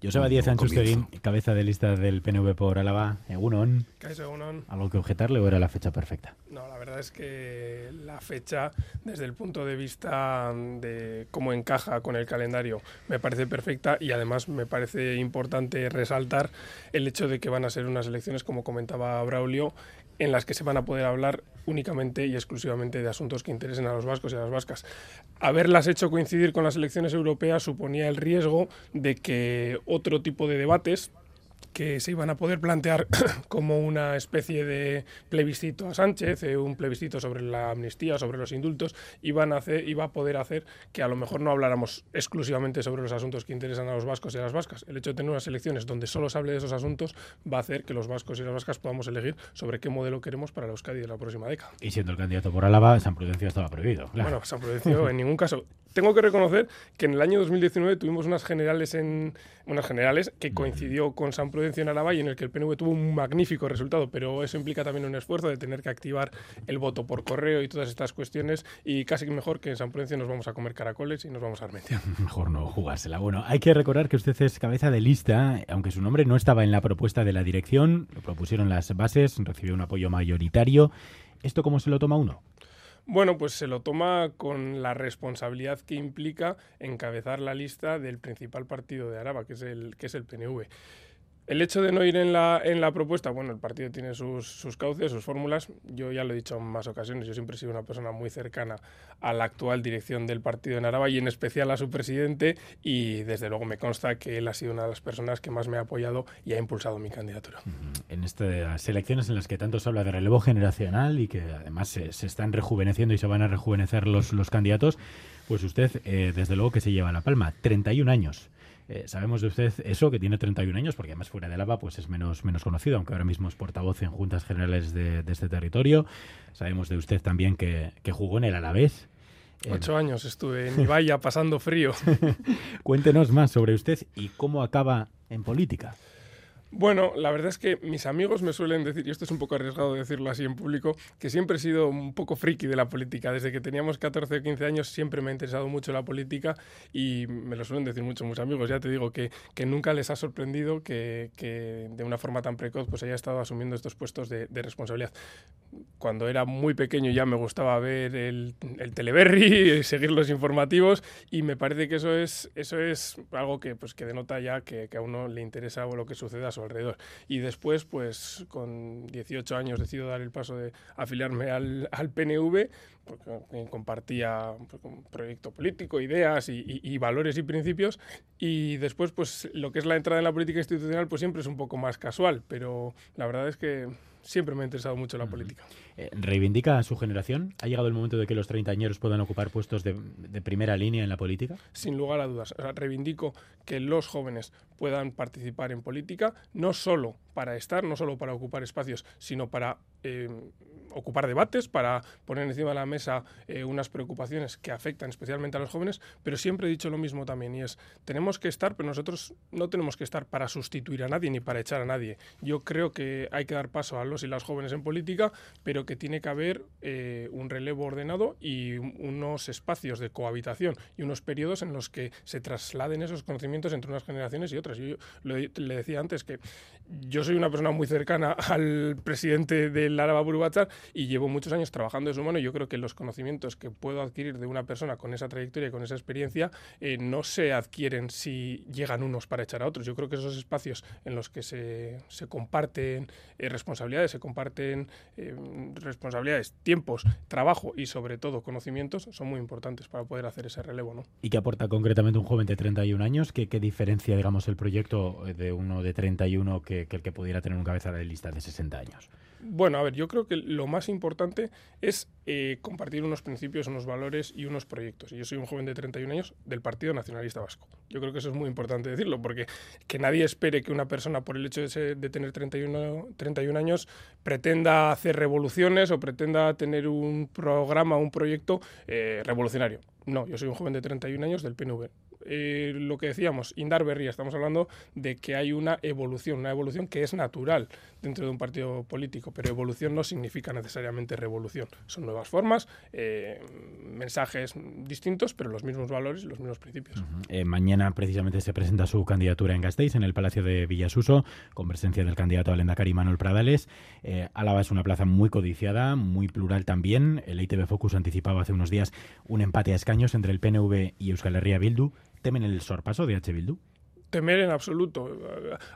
Joseba Díaz Anchustegui, cabeza de lista del PNV por Álava, Egunon. Egunon. ¿Algo que objetarle o era la fecha perfecta? No, la verdad es que la fecha, desde el punto de vista de cómo encaja con el calendario, me parece perfecta y además me parece importante resaltar el hecho de que van a ser unas elecciones, como comentaba Braulio, en las que se van a poder hablar únicamente y exclusivamente de asuntos que interesen a los vascos y a las vascas. Haberlas hecho coincidir con las elecciones europeas suponía el riesgo de que otro tipo de debates que se iban a poder plantear como una especie de plebiscito a Sánchez, eh, un plebiscito sobre la amnistía, sobre los indultos, iban a hacer, iba a poder hacer que a lo mejor no habláramos exclusivamente sobre los asuntos que interesan a los vascos y a las vascas. El hecho de tener unas elecciones donde solo se hable de esos asuntos va a hacer que los vascos y las vascas podamos elegir sobre qué modelo queremos para la Euskadi de la próxima década. Y siendo el candidato por Álava, San Prudencio estaba prohibido. Bueno, San Prudencio en ningún caso. Tengo que reconocer que en el año 2019 tuvimos unas generales en unas generales que coincidió con San Prudencio en Álava y en el que el PNV tuvo un magnífico resultado, pero eso implica también un esfuerzo de tener que activar el voto por correo y todas estas cuestiones y casi mejor que en San Prudencio nos vamos a comer caracoles y nos vamos a armentear. Mejor no jugársela. Bueno, hay que recordar que usted es cabeza de lista, aunque su nombre no estaba en la propuesta de la dirección, lo propusieron las bases, recibió un apoyo mayoritario. ¿Esto cómo se lo toma uno? Bueno, pues se lo toma con la responsabilidad que implica encabezar la lista del principal partido de Araba, que es el, que es el PNV. El hecho de no ir en la, en la propuesta, bueno, el partido tiene sus, sus cauces, sus fórmulas. Yo ya lo he dicho en más ocasiones, yo siempre he sido una persona muy cercana a la actual dirección del partido en Araba y en especial a su presidente y desde luego me consta que él ha sido una de las personas que más me ha apoyado y ha impulsado mi candidatura. En estas elecciones en las que tanto se habla de relevo generacional y que además se, están rejuveneciendo y se van a rejuvenecer los, los candidatos, pues usted eh, desde luego que se lleva la palma, 31 años. Eh, sabemos de usted eso, que tiene 31 años, porque además fuera de Lava pues es menos, menos conocido, aunque ahora mismo es portavoz en juntas generales de, de este territorio. Sabemos de usted también que, que jugó en el Alavés. Ocho años estuve en Ibaya pasando frío. Cuéntenos más sobre usted y cómo acaba en política. Bueno, la verdad es que mis amigos me suelen decir, y esto es un poco arriesgado decirlo así en público, que siempre he sido un poco friki de la política. Desde que teníamos 14 o 15 años siempre me ha interesado mucho la política y me lo suelen decir mucho mis amigos. Ya te digo que, que nunca les ha sorprendido que, que, de una forma tan precoz pues haya estado asumiendo estos puestos de, responsabilidad. Cuando era muy pequeño ya me gustaba ver el, el Teleberry, seguir los informativos y me parece que eso es, eso es algo que, pues, que denota ya que, que a uno le interesa lo que sucede a alrededor. Y después, pues con 18 años decido dar el paso de afiliarme al, al PNV, porque compartía pues, un proyecto político, ideas y, y, y, valores y principios. Y después, pues lo que es la entrada en la política institucional, pues siempre es un poco más casual, pero la verdad es que siempre me ha interesado mucho la política. Eh, ¿Reivindica a su generación? ¿Ha llegado el momento de que los treintañeros puedan ocupar puestos de, de, primera línea en la política? Sin lugar a dudas. O sea, reivindico que los jóvenes puedan participar en política, no solo para estar, no solo para ocupar espacios, sino para eh, ocupar debates, para poner encima de la mesa eh, unas preocupaciones que afectan especialmente a los jóvenes, pero siempre he dicho lo mismo también, y es, tenemos que estar, pero nosotros no tenemos que estar para sustituir a nadie ni para echar a nadie. Yo creo que hay que dar paso a los y las jóvenes en política, pero que tiene que haber eh, un relevo ordenado y unos espacios de cohabitación y unos periodos en los que se trasladen esos conocimientos entre unas generaciones y otras. Yo, le, le decía antes que yo soy una persona muy cercana al presidente del Araba Burubachar y llevo muchos años trabajando de su mano. Yo creo que los conocimientos que puedo adquirir de una persona con esa trayectoria y con esa experiencia eh, no se adquieren si llegan unos para echar a otros. Yo creo que esos espacios en los que se, se comparten eh, responsabilidades, se comparten eh, responsabilidades, tiempos, trabajo y sobre todo conocimientos son muy importantes para poder hacer ese relevo. ¿no? ¿Y qué aporta concretamente un joven de 31 años? ¿Qué, qué diferencia, digamos, el proyecto de uno de 31 que, que el que pudiera tener un cabeza de lista de 60 años? Bueno, a ver, yo creo que lo más importante es eh, compartir unos principios, unos valores y unos proyectos. Y yo soy un joven de 31 años del Partido Nacionalista Vasco. Yo creo que eso es muy importante decirlo, porque que nadie espere que una persona, por el hecho de, ser, de tener 31, 31 años, pretenda hacer revoluciones o pretenda tener un programa, un proyecto eh, revolucionario. No, yo soy un joven de 31 años del PNV eh, lo que decíamos, Indar Berría, estamos hablando de que hay una evolución, una evolución que es natural dentro de un partido político, pero evolución no significa necesariamente revolución. Son nuevas formas, eh, mensajes distintos, pero los mismos valores y los mismos principios. Eh, mañana precisamente se presenta su candidatura en Gasteiz, en el Palacio de Villasuso, con presencia del candidato al Endacari Manuel Pradales. Álava es una plaza muy codiciada, muy plural también. El ITV Focus anticipaba hace unos días un empate a escaños entre el PNV y Euskal Herria Bildu. ¿Temen el sorpaso de H. Bildu? Temer en absoluto.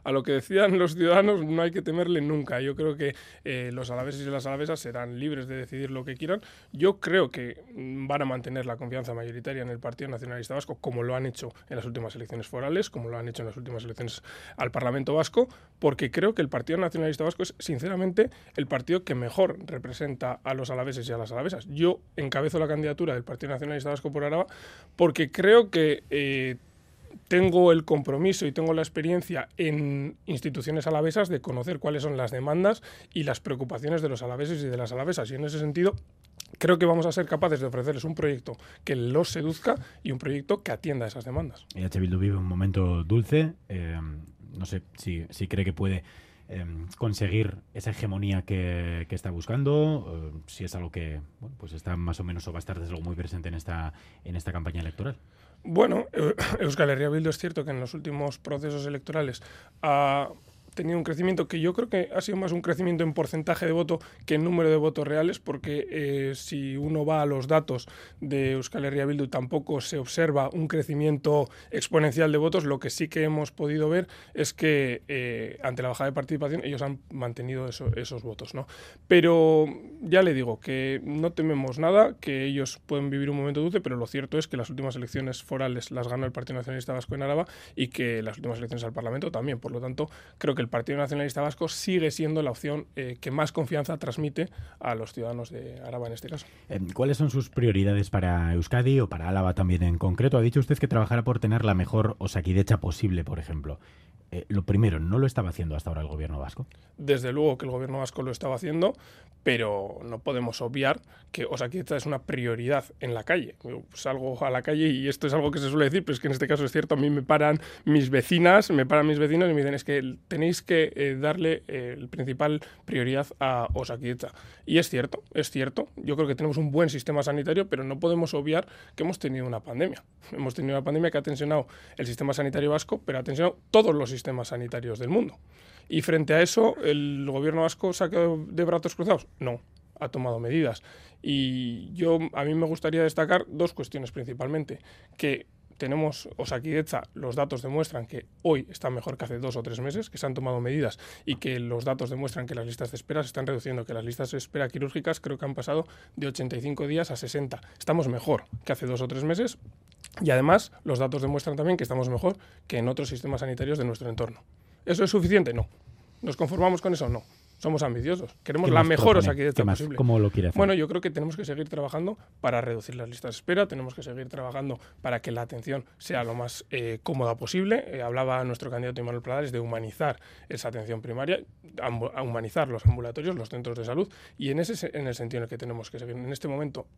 A lo que decían los ciudadanos no hay que temerle nunca. Yo creo que eh, los alaveses y las alavesas serán libres de decidir lo que quieran. Yo creo que van a mantener la confianza mayoritaria en el Partido Nacionalista Vasco, como lo han hecho en las últimas elecciones forales, como lo han hecho en las últimas elecciones al Parlamento Vasco, porque creo que el Partido Nacionalista Vasco es, sinceramente, el partido que mejor representa a los alaveses y a las alavesas. Yo encabezo la candidatura del Partido Nacionalista Vasco por Araba porque creo que... Eh, tengo el compromiso y tengo la experiencia en instituciones alavesas de conocer cuáles son las demandas y las preocupaciones de los alaveses y de las alavesas. Y en ese sentido, creo que vamos a ser capaces de ofrecerles un proyecto que los seduzca y un proyecto que atienda esas demandas. EH Bildu vive un momento dulce. Eh, no sé si, cree que puede eh, conseguir esa hegemonía que, está buscando, si es algo que pues está más o menos o va a estar desde luego muy presente en esta, en esta campaña electoral. Bueno, Euskal Herria Bildu es cierto que en los últimos procesos electorales ha tenido un crecimiento que yo creo que ha sido más un crecimiento en porcentaje de voto que en número de votos reales, porque eh, si uno va a los datos de Euskal Herria Bildu tampoco se observa un crecimiento exponencial de votos. Lo que sí que hemos podido ver es que eh, ante la bajada de participación ellos han mantenido esos votos. ¿no? Pero ya le digo que no tememos nada, que ellos pueden vivir un momento dulce, pero lo cierto es que las últimas elecciones forales las ganó el Partido Nacionalista Vasco en Araba y que las últimas elecciones al Parlamento también. Por lo tanto, creo que el Partido Nacionalista Vasco sigue siendo la opción eh, que más confianza transmite a los ciudadanos de Araba en este caso. Eh, ¿Cuáles son sus prioridades para Euskadi o para Álava también en concreto? Ha dicho usted que trabajará por tener la mejor osaquidecha posible, por ejemplo. Eh, lo primero, ¿no lo estaba haciendo hasta ahora el gobierno vasco? Desde luego que el gobierno vasco lo estaba haciendo, pero no podemos obviar que Osakidecha es una prioridad en la calle. Salgo a la calle y esto es algo que se suele decir, pero es que en este caso es cierto, a mí me paran mis vecinas, me paran mis vecinos y me dicen es que tenéis que eh, darle eh, el principal prioridad a Osakidecha. Y es cierto, es cierto. Yo creo que tenemos un buen sistema sanitario, pero no podemos obviar que hemos tenido una pandemia. Hemos tenido una pandemia que ha tensionado el sistema sanitario vasco, pero ha tensionado todos los sistemas sanitarios del mundo. Y frente a eso, ¿el gobierno vasco se ha quedado de brazos cruzados? No, ha tomado medidas. Y yo, a mí me gustaría destacar dos cuestiones principalmente. Que tenemos Osakidecha, los datos demuestran que hoy está mejor que hace dos o tres meses, que se han tomado medidas y que los datos demuestran que las listas de espera se están reduciendo, que las listas de espera quirúrgicas creo que han pasado de 85 días a 60. Estamos mejor que hace dos o tres meses y además los datos demuestran también que estamos mejor que en otros sistemas sanitarios de nuestro entorno. ¿Eso es suficiente? No. ¿Nos conformamos con eso? No. Somos ambiciosos. Queremos la mejor Osakidecha posible. ¿Cómo lo quiere hacer? Bueno, yo creo que tenemos que seguir trabajando para reducir las listas de espera, tenemos que seguir trabajando para que la atención sea lo más eh, cómoda posible. Eh, hablaba nuestro candidato Immanuel Pradares de humanizar esa atención primaria, a humanizar los ambulatorios, los centros de salud, y en ese en el sentido en el que tenemos que seguir. En este momento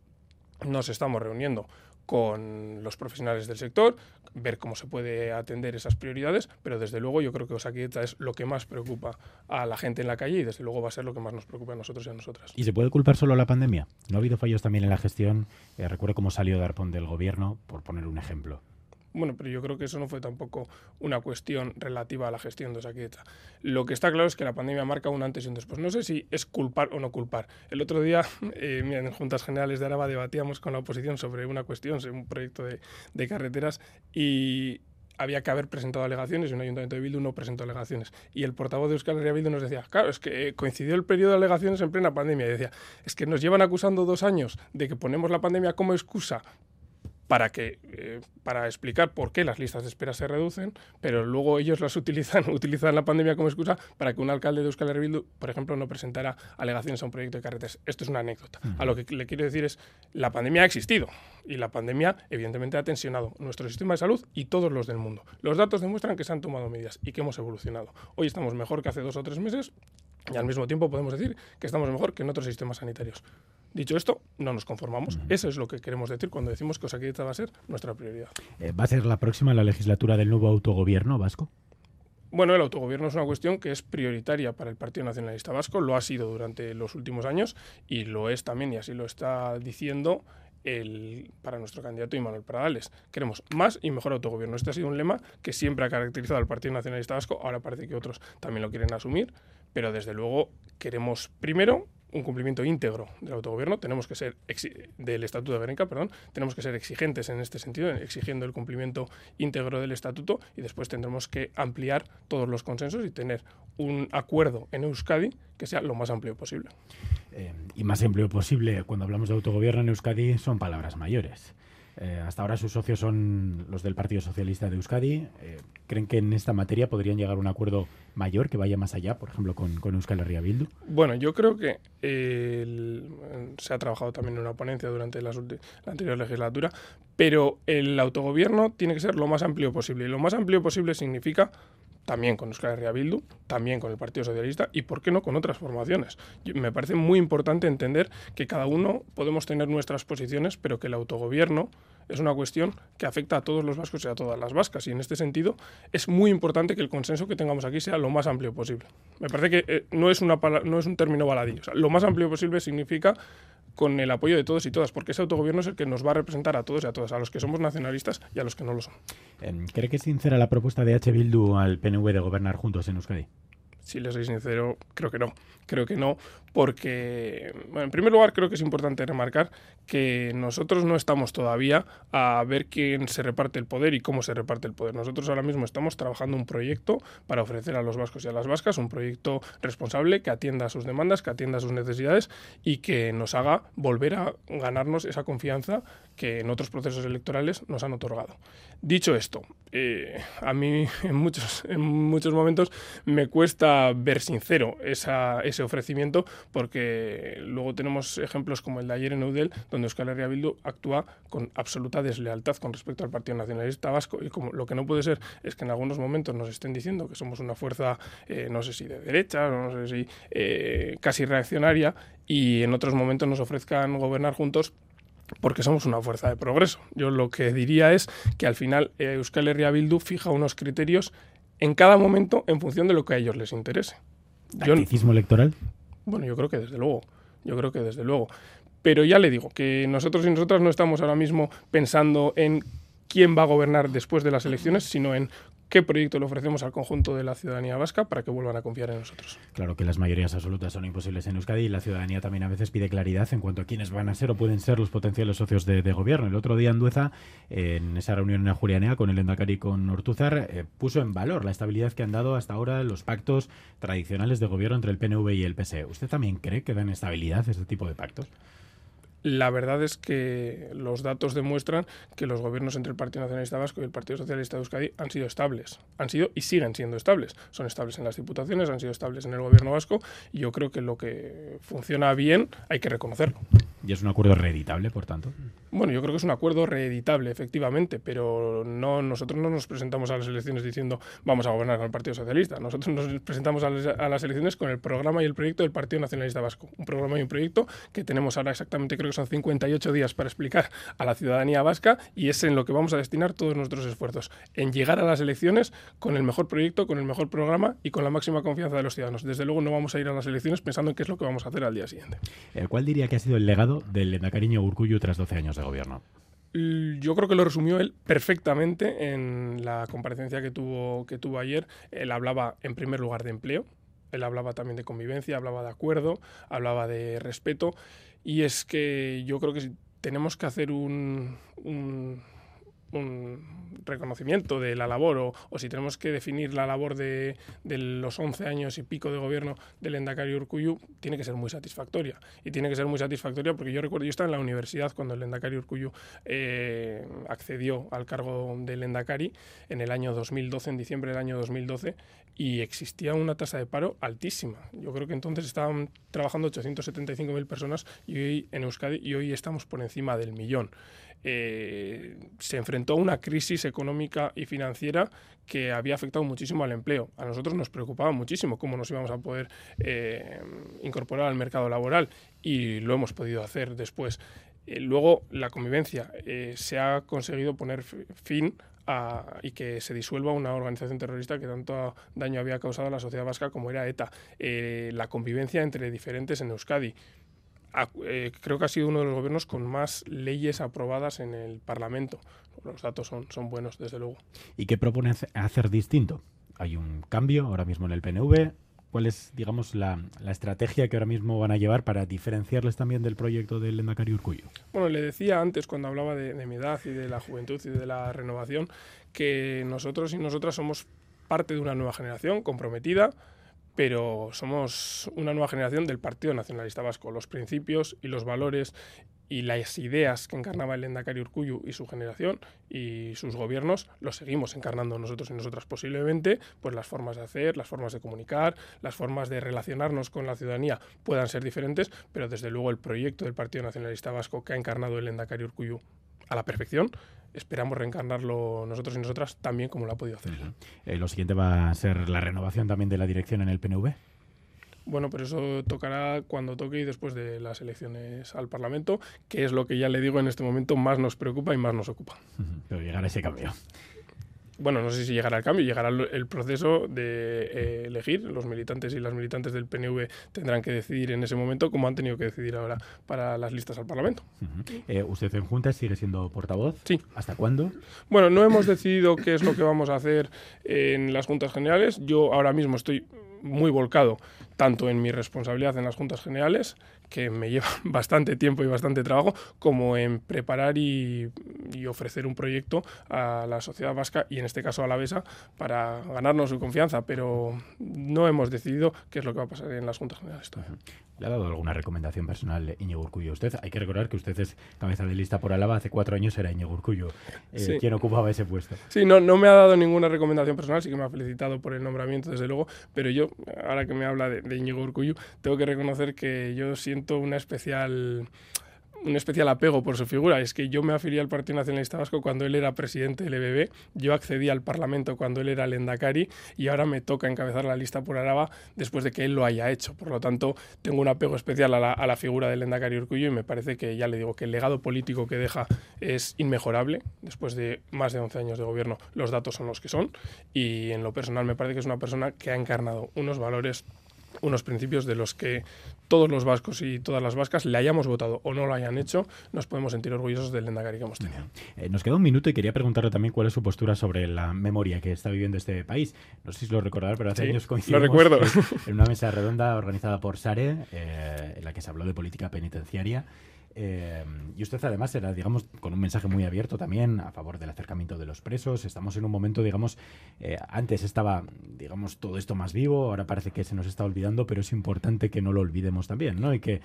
nos estamos reuniendo con los profesionales del sector, ver cómo se puede atender esas prioridades, pero desde luego yo creo que Osakidecha es lo que más preocupa a la gente en la calle y desde luego va a ser lo que más nos preocupa a nosotros y a nosotras. ¿Y se puede culpar solo a la pandemia? ¿No ha habido fallos también en la gestión? Eh, recuerdo cómo salió Darpón del gobierno, por poner un ejemplo. Bueno, pero yo creo que eso no fue tampoco una cuestión relativa a la gestión de Osakidecha. Lo que está claro es que la pandemia marca un antes y un después. No sé si es culpar o no culpar. El otro día, eh, en Juntas Generales de Araba debatíamos con la oposición sobre una cuestión, sobre un proyecto de, carreteras y había que haber presentado alegaciones y un ayuntamiento de Bildu no presentó alegaciones. Y el portavoz de Euskal Herria Bildu nos decía, claro, es que coincidió el periodo de alegaciones en plena pandemia. Y decía, es que nos llevan acusando dos años de que ponemos la pandemia como excusa para que eh, para explicar por qué las listas de espera se reducen, pero luego ellos las utilizan utilizan la pandemia como excusa para que un alcalde de Euskal Herria por ejemplo, no presentara alegaciones a un proyecto de carreteras. Esto es una anécdota. A lo que le quiero decir es la pandemia ha existido y la pandemia evidentemente ha tensionado nuestro sistema de salud y todos los del mundo. Los datos demuestran que se han tomado medidas y que hemos evolucionado. Hoy estamos mejor que hace dos o tres meses Y al mismo tiempo podemos decir que estamos mejor que en otros sistemas sanitarios. Dicho esto, no nos conformamos. Eso es lo que queremos decir cuando decimos que Osakidecha va a ser nuestra prioridad. Eh, ¿Va a ser la próxima la legislatura del nuevo autogobierno vasco? Bueno, el autogobierno es una cuestión que es prioritaria para el Partido Nacionalista Vasco, lo ha sido durante los últimos años y lo es también, y así lo está diciendo el, para nuestro candidato Imanuel Pradales. Queremos más y mejor autogobierno. Este ha sido un lema que siempre ha caracterizado al Partido Nacionalista Vasco, ahora parece que otros también lo quieren asumir, pero desde luego queremos primero un cumplimiento íntegro del autogobierno, tenemos que ser del Estatuto de Berenca, perdón, tenemos que ser exigentes en este sentido, exigiendo el cumplimiento íntegro del Estatuto y después tendremos que ampliar todos los consensos y tener un acuerdo en Euskadi que sea lo más amplio posible. Eh, y más amplio posible, cuando hablamos de autogobierno en Euskadi, son palabras mayores. Eh, hasta ahora sus socios son los del Partido Socialista de Euskadi. Eh, ¿Creen que en esta materia podrían llegar a un acuerdo mayor que vaya más allá, por ejemplo, con, Euskal Herria Bildu? Bueno, yo creo que se ha trabajado también en una ponencia durante la anterior legislatura, pero el autogobierno tiene que ser lo más amplio posible. Y lo más amplio posible significa también con Euskal Herria también con el Partido Socialista y, ¿por qué no, con otras formaciones? me parece muy importante entender que cada uno podemos tener nuestras posiciones, pero que el autogobierno es una cuestión que afecta a todos los vascos y a todas las vascas. Y en este sentido es muy importante que el consenso que tengamos aquí sea lo más amplio posible. Me parece que eh, no, es una, no es un término baladillo. lo más amplio posible significa con el apoyo de todos y todas, porque ese autogobierno es el que nos va a representar a todos y a todas, a los que somos nacionalistas y a los que no lo son. Em, ¿Cree que es sincera la propuesta de H. Bildu al PNV de gobernar juntos en Euskadi? Si le soy sincero, creo que no. Creo que no, porque, en primer lugar, creo que es importante remarcar que nosotros no estamos todavía a ver quién se reparte el poder y cómo se reparte el poder. Nosotros ahora mismo estamos trabajando un proyecto para ofrecer a los vascos y a las vascas un proyecto responsable que atienda a sus demandas, que atienda a sus necesidades y que nos haga volver a ganarnos esa confianza que en otros procesos electorales nos han otorgado. Dicho esto, eh, a mí en muchos, en muchos momentos me cuesta ver sincero ese ofrecimiento porque luego tenemos ejemplos como el de ayer en Eudel, donde Euskal Herria Bildu actúa con absoluta deslealtad con respecto al Partido Nacionalista Vasco y como lo que no puede ser es que en algunos momentos nos estén diciendo que somos una fuerza, eh, no sé si de derecha, no sé si eh, casi reaccionaria y en otros momentos nos ofrezcan gobernar juntos porque somos una fuerza de progreso. Yo lo que diría es que al final eh, Euskal Herria Bildu fija unos criterios en cada momento en función de lo que a ellos les interese. ¿Tacticismo electoral? Bueno, yo creo que desde luego. Yo creo que desde luego. Pero ya le digo que nosotros y nosotras no estamos ahora mismo pensando en quién va a gobernar después de las elecciones, sino en qué proyecto le ofrecemos al conjunto de la ciudadanía vasca para que vuelvan a confiar en nosotros. Claro que las mayorías absolutas son imposibles en Euskadi y la ciudadanía también a veces pide claridad en cuanto a quiénes van a ser o pueden ser los potenciales socios de, gobierno. El otro día Andueza, en esa reunión en Ajurianea con el Endacari y con Ortúzar, eh, puso en valor la estabilidad que han dado hasta ahora los pactos tradicionales de gobierno entre el PNV y el PSE. ¿Usted también cree que dan estabilidad este tipo de pactos? La verdad es que los datos demuestran que los gobiernos entre el Partido Nacionalista Vasco y el Partido Socialista de Euskadi han sido estables, han sido y siguen siendo estables. Son estables en las diputaciones, han sido estables en el gobierno vasco y yo creo que lo que funciona bien hay que reconocerlo. ¿Y es un acuerdo reeditable, por tanto? Bueno, yo creo que es un acuerdo reeditable, efectivamente, pero no nosotros no nos presentamos a las elecciones diciendo vamos a gobernar con el Partido Socialista. Nosotros nos presentamos a las, elecciones con el programa y el proyecto del Partido Nacionalista Vasco. Un programa y un proyecto que tenemos ahora exactamente, creo que son 58 días para explicar a la ciudadanía vasca y es en lo que vamos a destinar todos nuestros esfuerzos, en llegar a las elecciones con el mejor proyecto, con el mejor programa y con la máxima confianza de los ciudadanos. Desde luego no vamos a ir a las elecciones pensando en qué es lo que vamos a hacer al día siguiente. ¿Cuál diría que ha sido el legado del cariño Urcullu tras 12 años de gobierno? Yo creo que lo resumió él perfectamente en la comparecencia que tuvo, que tuvo ayer. Él hablaba en primer lugar de empleo, él hablaba también de convivencia, hablaba de acuerdo, hablaba de respeto. Y es que yo creo que tenemos que hacer un reconocimiento de la labor o, si tenemos que definir la labor de, los 11 años y pico de gobierno del Endacari Urcuyu, tiene que ser muy satisfactoria. Y tiene que ser muy satisfactoria porque yo recuerdo, yo estaba en la universidad cuando el Endacari Urcuyu eh, accedió al cargo del Endacari en el año 2012, en diciembre del año 2012, y existía una tasa de paro altísima. Yo creo que entonces estaban trabajando 875.000 personas y hoy en Euskadi y hoy estamos por encima del millón. Eh, se enfrentó a una crisis económica y financiera que había afectado muchísimo al empleo. A nosotros nos preocupaba muchísimo cómo nos íbamos a poder eh, incorporar al mercado laboral y lo hemos podido hacer después. Eh, luego, la convivencia. se ha conseguido poner fin a, y que se disuelva una organización terrorista que tanto daño había causado a la sociedad vasca como era ETA. la convivencia entre diferentes en Euskadi. Eh, creo que ha sido uno de los gobiernos con más leyes aprobadas en el Parlamento. Los datos son, son buenos, desde luego. ¿Y qué propone hacer distinto? Hay un cambio ahora mismo en el PNV. ¿Cuál es, digamos, la, estrategia que ahora mismo van a llevar para diferenciarles también del proyecto del Endacari Urcuyo? Bueno, le decía antes, cuando hablaba de, de mi edad y de la juventud y de la renovación, que nosotros y nosotras somos parte de una nueva generación comprometida, pero somos una nueva generación del Partido Nacionalista Vasco. Los principios y los valores y las ideas que encarnaba el Endacari Urcuyu y su generación y sus gobiernos los seguimos encarnando nosotros y nosotras posiblemente, pues las formas de hacer, las formas de comunicar, las formas de relacionarnos con la ciudadanía puedan ser diferentes, pero desde luego el proyecto del Partido Nacionalista Vasco que ha encarnado el Endacari Urcuyu a la perfección esperamos reencarnarlo nosotros y nosotras también como lo ha podido hacer. Eh, lo siguiente va a ser la renovación también de la dirección en el PNV. Bueno, pero eso tocará cuando toque y después de las elecciones al Parlamento, que es lo que ya le digo en este momento más nos preocupa y más nos ocupa. Pero llegará ese cambio bueno, no sé si llegará el cambio, llegará el proceso de eh, elegir. Los militantes y las militantes del PNV tendrán que decidir en ese momento como han tenido que decidir ahora para las listas al Parlamento. Eh, ¿Usted en Juntas sigue siendo portavoz? Sí. ¿Hasta cuándo? Bueno, no hemos decidido qué es lo que vamos a hacer en las Juntas Generales. Yo ahora mismo estoy muy volcado tanto en mi responsabilidad en las Juntas Generales, que me lleva bastante tiempo y bastante trabajo, como en preparar y, ofrecer un proyecto a la sociedad vasca y en este caso a la BESA para ganarnos su confianza, pero no hemos decidido qué es lo que va a pasar en las Juntas Generales. ¿Le ha dado alguna recomendación personal Iñigo Urcullo? Usted, hay que recordar que usted es cabeza de lista por Álava, hace cuatro años era Iñigo Urcullo eh, quien ocupaba ese puesto. Sí, no, no me ha dado ninguna recomendación personal, sí que me ha felicitado por el nombramiento, desde luego, pero yo, ahora que me habla de, de Íñigo Urcullo, tengo que reconocer que yo siento una especial un especial apego por su figura. Es que yo me afilié al Partido Nacionalista Vasco cuando él era presidente del EBB, yo accedí al Parlamento cuando él era el Endacari y ahora me toca encabezar la lista por Araba después de que él lo haya hecho. Por lo tanto, tengo un apego especial a la, figura del Endacari Urcuyo y me parece que, ya le digo, que el legado político que deja es inmejorable. Después de más de 11 años de gobierno, los datos son los que son y en lo personal me parece que es una persona que ha encarnado unos valores unos principios de los que todos los vascos y todas las vascas le hayamos votado o no lo hayan hecho, nos podemos sentir orgullosos del Lendakari que hemos tenido. Eh, nos queda un minuto y quería preguntarle también cuál es su postura sobre la memoria que está viviendo este país. No sé si lo recordará, pero hace años coincidimos lo recuerdo. en una mesa redonda organizada por SARE, eh, en la que se habló de política penitenciaria. Eh, y usted además era, digamos, con un mensaje muy abierto también a favor del acercamiento de los presos. Estamos en un momento, digamos, eh, antes estaba, digamos, todo esto más vivo, ahora parece que se nos está olvidando, pero es importante que no lo olvidemos también, ¿no? Y que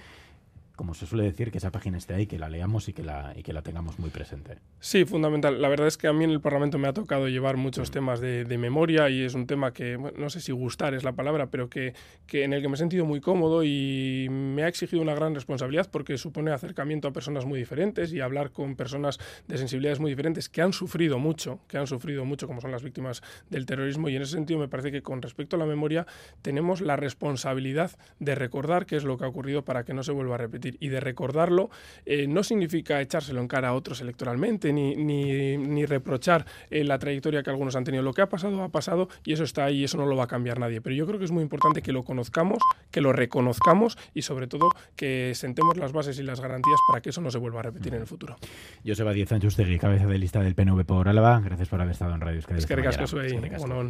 como se suele decir, que esa página esté ahí, que la leamos y que la, y que la tengamos muy presente. Sí, fundamental. La verdad es que a mí en el Parlamento me ha tocado llevar muchos mm. temas de, memoria y es un tema que, no sé si gustar es la palabra, pero que, que, en el que me he sentido muy cómodo y me ha exigido una gran responsabilidad porque supone acercamiento a personas muy diferentes y hablar con personas de sensibilidades muy diferentes que han sufrido mucho, que han sufrido mucho, como son las víctimas del terrorismo. Y en ese sentido me parece que con respecto a la memoria tenemos la responsabilidad de recordar qué es lo que ha ocurrido para que no se vuelva a repetir y de recordarlo eh, no significa echárselo en cara a otros electoralmente ni, ni, reprochar eh, la trayectoria que algunos han tenido. Lo que ha pasado ha pasado y eso está ahí y eso no lo va a cambiar nadie. Pero yo creo que es muy importante que lo conozcamos, que lo reconozcamos y sobre todo que sentemos las bases y las garantías para que eso no se vuelva a repetir en el futuro. Joseba Díez Sánchez cabeza de lista del PNV por Álava. Gracias por haber estado en Radio Es que